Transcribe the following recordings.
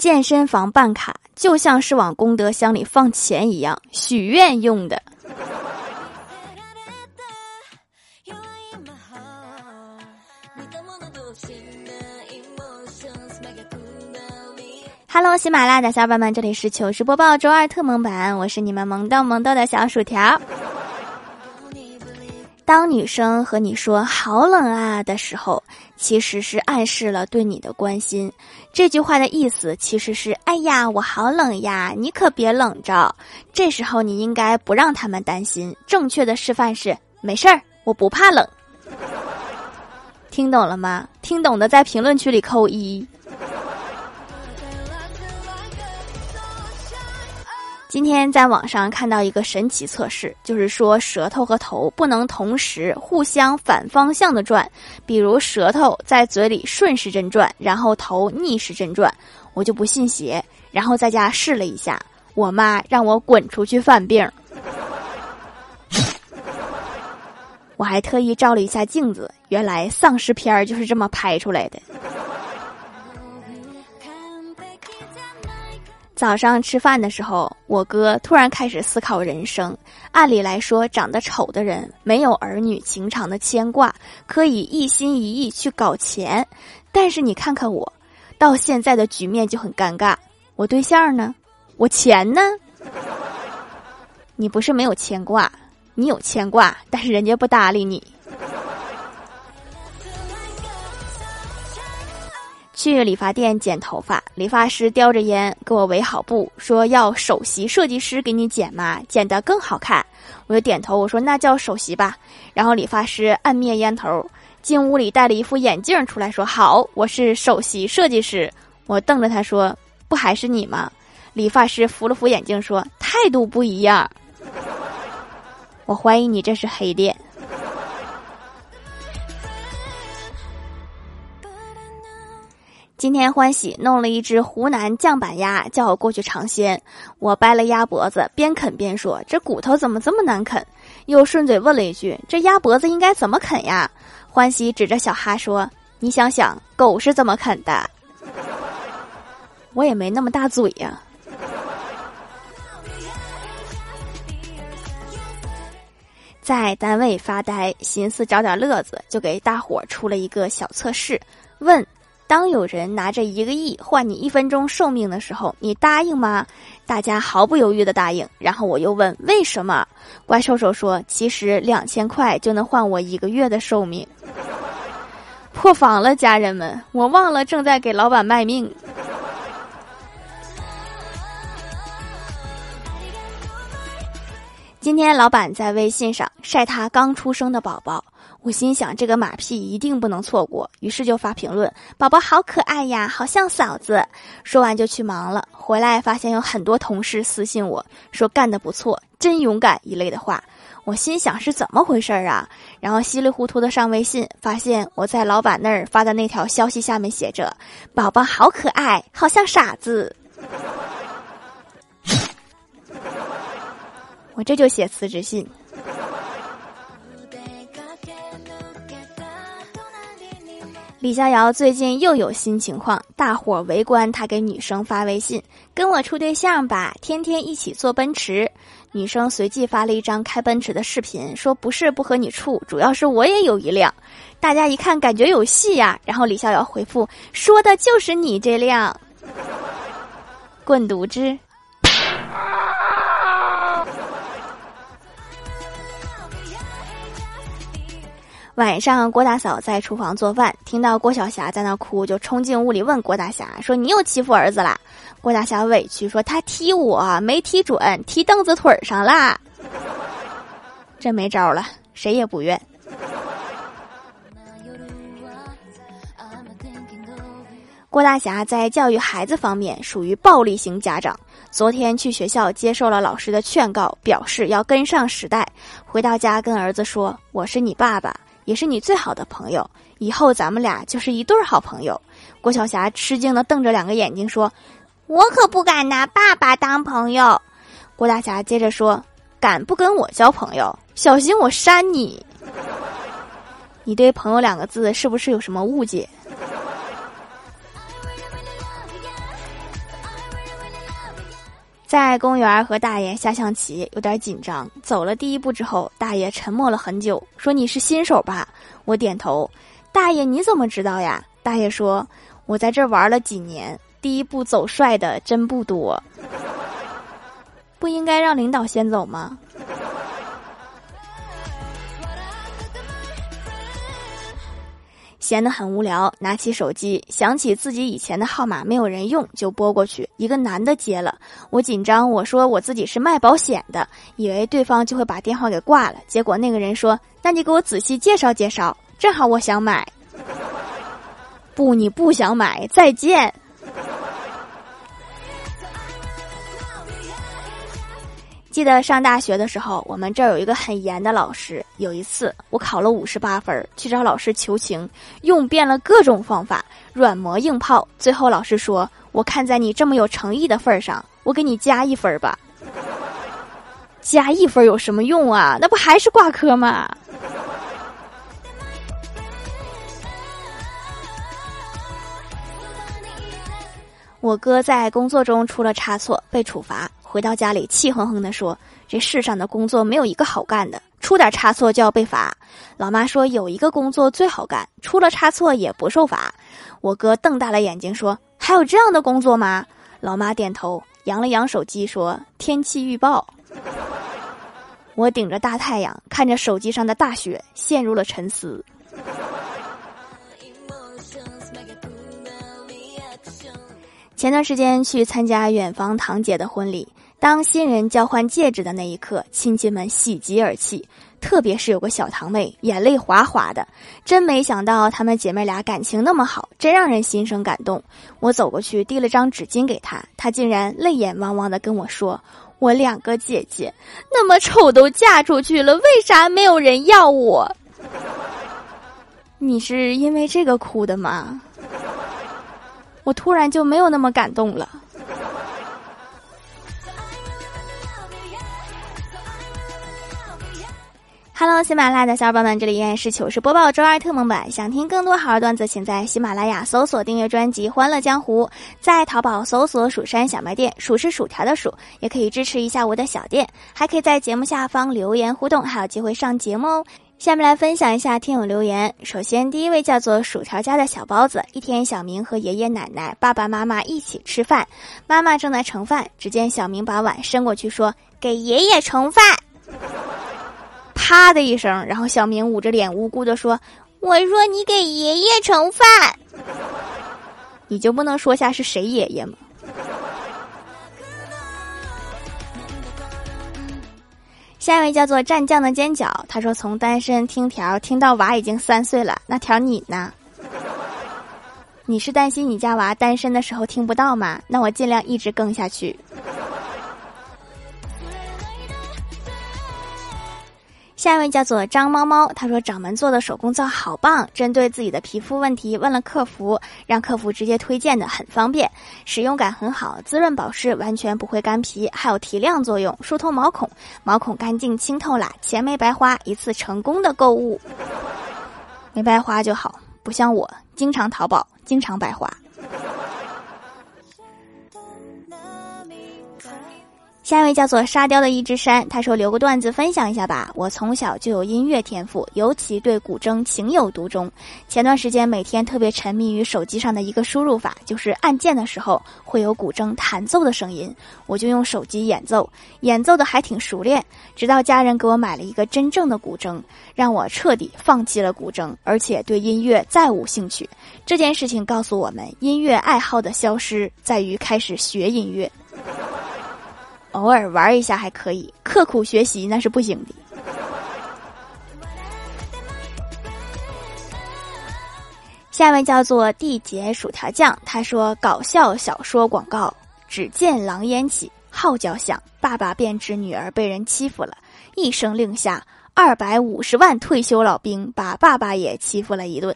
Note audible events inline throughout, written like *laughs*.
健身房办卡就像是往功德箱里放钱一样，许愿用的。Hello，喜马拉雅的小伙伴们，这里是糗事播报周二特萌版，我是你们萌豆萌豆的小薯条。当女生和你说“好冷啊”的时候，其实是暗示了对你的关心。这句话的意思其实是：“哎呀，我好冷呀，你可别冷着。”这时候你应该不让他们担心。正确的示范是：“没事儿，我不怕冷。”听懂了吗？听懂的在评论区里扣一。今天在网上看到一个神奇测试，就是说舌头和头不能同时互相反方向的转，比如舌头在嘴里顺时针转，然后头逆时针转。我就不信邪，然后在家试了一下，我妈让我滚出去犯病。*laughs* 我还特意照了一下镜子，原来丧尸片儿就是这么拍出来的。早上吃饭的时候，我哥突然开始思考人生。按理来说，长得丑的人没有儿女情长的牵挂，可以一心一意去搞钱。但是你看看我，到现在的局面就很尴尬。我对象呢？我钱呢？你不是没有牵挂，你有牵挂，但是人家不搭理你。去理发店剪头发，理发师叼着烟给我围好布，说要首席设计师给你剪嘛，剪得更好看。我就点头，我说那叫首席吧。然后理发师按灭烟头，进屋里戴了一副眼镜出来，说好，我是首席设计师。我瞪着他说，不还是你吗？理发师扶了扶眼镜说，态度不一样。我怀疑你这是黑店。今天欢喜弄了一只湖南酱板鸭，叫我过去尝鲜。我掰了鸭脖子，边啃边说：“这骨头怎么这么难啃？”又顺嘴问了一句：“这鸭脖子应该怎么啃呀？”欢喜指着小哈说：“你想想，狗是怎么啃的？”我也没那么大嘴呀。在单位发呆，寻思找点乐子，就给大伙儿出了一个小测试，问。当有人拿着一个亿换你一分钟寿命的时候，你答应吗？大家毫不犹豫的答应。然后我又问为什么？怪兽兽说：“其实两千块就能换我一个月的寿命。”破防了，家人们，我忘了正在给老板卖命。今天老板在微信上晒他刚出生的宝宝。我心想，这个马屁一定不能错过，于是就发评论：“宝宝好可爱呀，好像嫂子。”说完就去忙了。回来发现有很多同事私信我说：“干得不错，真勇敢”一类的话。我心想是怎么回事儿啊？然后稀里糊涂的上微信，发现我在老板那儿发的那条消息下面写着：“宝宝好可爱，好像傻子。”我这就写辞职信。李逍遥最近又有新情况，大伙围观他给女生发微信：“跟我处对象吧，天天一起坐奔驰。”女生随即发了一张开奔驰的视频，说：“不是不和你处，主要是我也有一辆。”大家一看，感觉有戏呀。然后李逍遥回复：“说的就是你这辆，*laughs* 滚犊子！”晚上，郭大嫂在厨房做饭，听到郭晓霞在那哭，就冲进屋里问郭大侠说：“你又欺负儿子啦？”郭大侠委屈说：“他踢我没踢准，踢凳子腿上啦。”这没招了，谁也不怨。郭大侠在教育孩子方面属于暴力型家长。昨天去学校接受了老师的劝告，表示要跟上时代。回到家跟儿子说：“我是你爸爸。”也是你最好的朋友，以后咱们俩就是一对好朋友。郭晓霞吃惊的瞪着两个眼睛说：“我可不敢拿爸爸当朋友。”郭大侠接着说：“敢不跟我交朋友，小心我扇你！” *laughs* 你对“朋友”两个字是不是有什么误解？在公园和大爷下象棋，有点紧张。走了第一步之后，大爷沉默了很久，说：“你是新手吧？”我点头。大爷，你怎么知道呀？大爷说：“我在这玩了几年，第一步走帅的真不多。”不应该让领导先走吗？闲得很无聊，拿起手机，想起自己以前的号码没有人用，就拨过去。一个男的接了，我紧张，我说我自己是卖保险的，以为对方就会把电话给挂了。结果那个人说：“那你给我仔细介绍介绍，正好我想买。*laughs* ”不，你不想买，再见。记得上大学的时候，我们这儿有一个很严的老师。有一次，我考了五十八分，去找老师求情，用遍了各种方法，软磨硬泡。最后老师说：“我看在你这么有诚意的份上，我给你加一分吧。*laughs* ”加一分有什么用啊？那不还是挂科吗？我哥在工作中出了差错，被处罚。回到家里，气哼哼地说：“这世上的工作没有一个好干的，出点差错就要被罚。”老妈说：“有一个工作最好干，出了差错也不受罚。”我哥瞪大了眼睛说：“还有这样的工作吗？”老妈点头，扬了扬手机说：“天气预报。”我顶着大太阳，看着手机上的大雪，陷入了沉思。前段时间去参加远房堂姐的婚礼。当新人交换戒指的那一刻，亲戚们喜极而泣，特别是有个小堂妹，眼泪哗哗的。真没想到她们姐妹俩感情那么好，真让人心生感动。我走过去递了张纸巾给她，她竟然泪眼汪汪的跟我说：“我两个姐姐那么丑都嫁出去了，为啥没有人要我？” *laughs* 你是因为这个哭的吗？我突然就没有那么感动了。Hello，喜马拉雅的小伙伴们，这里依然是糗事播报周二特蒙版。想听更多好玩段子，请在喜马拉雅搜索订阅专辑《欢乐江湖》，在淘宝搜索“蜀山小卖店”，数是薯条的数，也可以支持一下我的小店，还可以在节目下方留言互动，还有机会上节目哦。下面来分享一下听友留言。首先，第一位叫做薯条家的小包子。一天，小明和爷爷奶奶、爸爸妈妈一起吃饭，妈妈正在盛饭，只见小明把碗伸过去说：“给爷爷盛饭。”啪的一声，然后小明捂着脸无辜的说：“我说你给爷爷盛饭，你就不能说下是谁爷爷吗？”下一位叫做蘸酱的尖角，他说：“从单身听条听到娃已经三岁了，那条你呢？你是担心你家娃单身的时候听不到吗？那我尽量一直更下去。”下一位叫做张猫猫，他说掌门做的手工皂好棒，针对自己的皮肤问题问了客服，让客服直接推荐的，很方便，使用感很好，滋润保湿，完全不会干皮，还有提亮作用，疏通毛孔，毛孔干净清透啦，钱没白花，一次成功的购物，没白花就好，不像我经常淘宝，经常白花。下一位叫做沙雕的一只山，他说留个段子分享一下吧。我从小就有音乐天赋，尤其对古筝情有独钟。前段时间每天特别沉迷于手机上的一个输入法，就是按键的时候会有古筝弹奏的声音，我就用手机演奏，演奏的还挺熟练。直到家人给我买了一个真正的古筝，让我彻底放弃了古筝，而且对音乐再无兴趣。这件事情告诉我们，音乐爱好的消失在于开始学音乐。偶尔玩一下还可以，刻苦学习那是不行的。下一位叫做地杰薯条酱，他说搞笑小说广告：只见狼烟起，号角响，爸爸便知女儿被人欺负了，一声令下，二百五十万退休老兵把爸爸也欺负了一顿。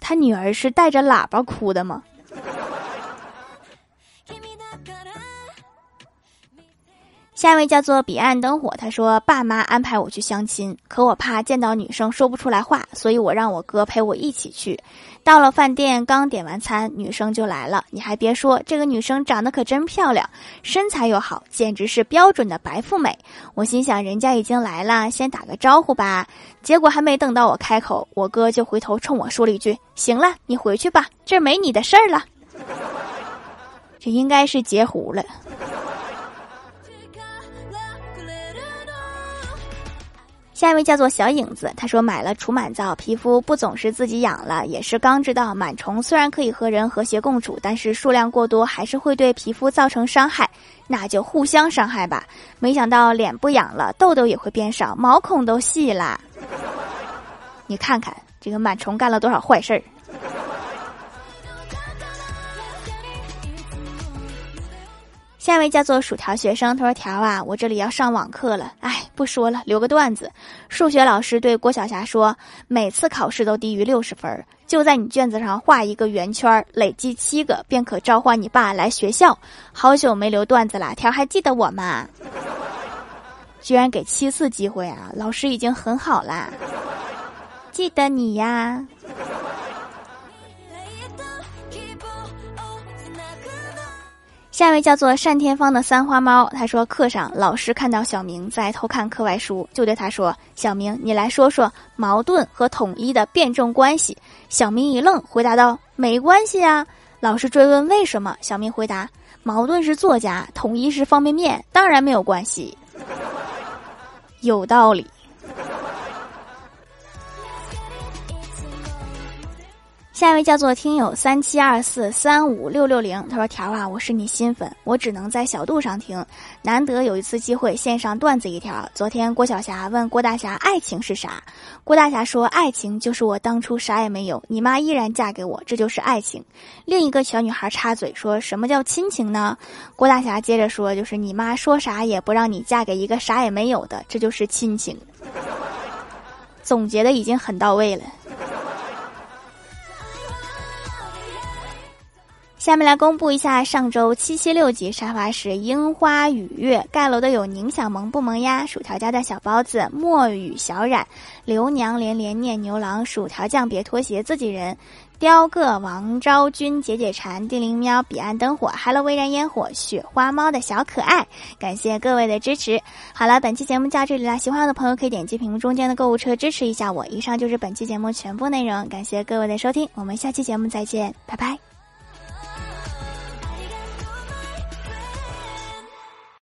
他女儿是带着喇叭哭的吗？下一位叫做彼岸灯火，他说：“爸妈安排我去相亲，可我怕见到女生说不出来话，所以我让我哥陪我一起去。到了饭店，刚点完餐，女生就来了。你还别说，这个女生长得可真漂亮，身材又好，简直是标准的白富美。我心想，人家已经来了，先打个招呼吧。结果还没等到我开口，我哥就回头冲我说了一句：‘行了，你回去吧，这没你的事儿了。’这应该是截胡了。”下一位叫做小影子，他说买了除螨皂，皮肤不总是自己痒了，也是刚知道螨虫虽然可以和人和谐共处，但是数量过多还是会对皮肤造成伤害，那就互相伤害吧。没想到脸不痒了，痘痘也会变少，毛孔都细啦。你看看这个螨虫干了多少坏事儿。下一位叫做薯条学生，他说：“条啊，我这里要上网课了，哎，不说了，留个段子。数学老师对郭晓霞说，每次考试都低于六十分，就在你卷子上画一个圆圈，累计七个，便可召唤你爸来学校。好久没留段子了，条还记得我吗？居然给七次机会啊！老师已经很好啦，记得你呀。”下一位叫做单天芳的三花猫，他说课上老师看到小明在偷看课外书，就对他说：“小明，你来说说矛盾和统一的辩证关系。”小明一愣，回答道：“没关系啊。”老师追问为什么，小明回答：“矛盾是作家，统一是方便面，当然没有关系。”有道理。下一位叫做听友三七二四三五六六零，他说：“条啊，我是你新粉，我只能在小度上听，难得有一次机会线上段子一条。昨天郭晓霞问郭大侠爱情是啥，郭大侠说爱情就是我当初啥也没有，你妈依然嫁给我，这就是爱情。另一个小女孩插嘴说什么叫亲情呢？郭大侠接着说就是你妈说啥也不让你嫁给一个啥也没有的，这就是亲情。总结的已经很到位了。”下面来公布一下上周七七六级沙发是樱花雨月盖楼的有宁小萌不萌呀？薯条家的小包子墨雨小冉刘娘连连念牛郎薯条酱别脱鞋自己人雕个王昭君解解馋地灵喵彼岸灯火 Hello 微燃烟火雪花猫的小可爱，感谢各位的支持。好了，本期节目就到这里了，喜欢我的朋友可以点击屏幕中间的购物车支持一下我。以上就是本期节目全部内容，感谢各位的收听，我们下期节目再见，拜拜。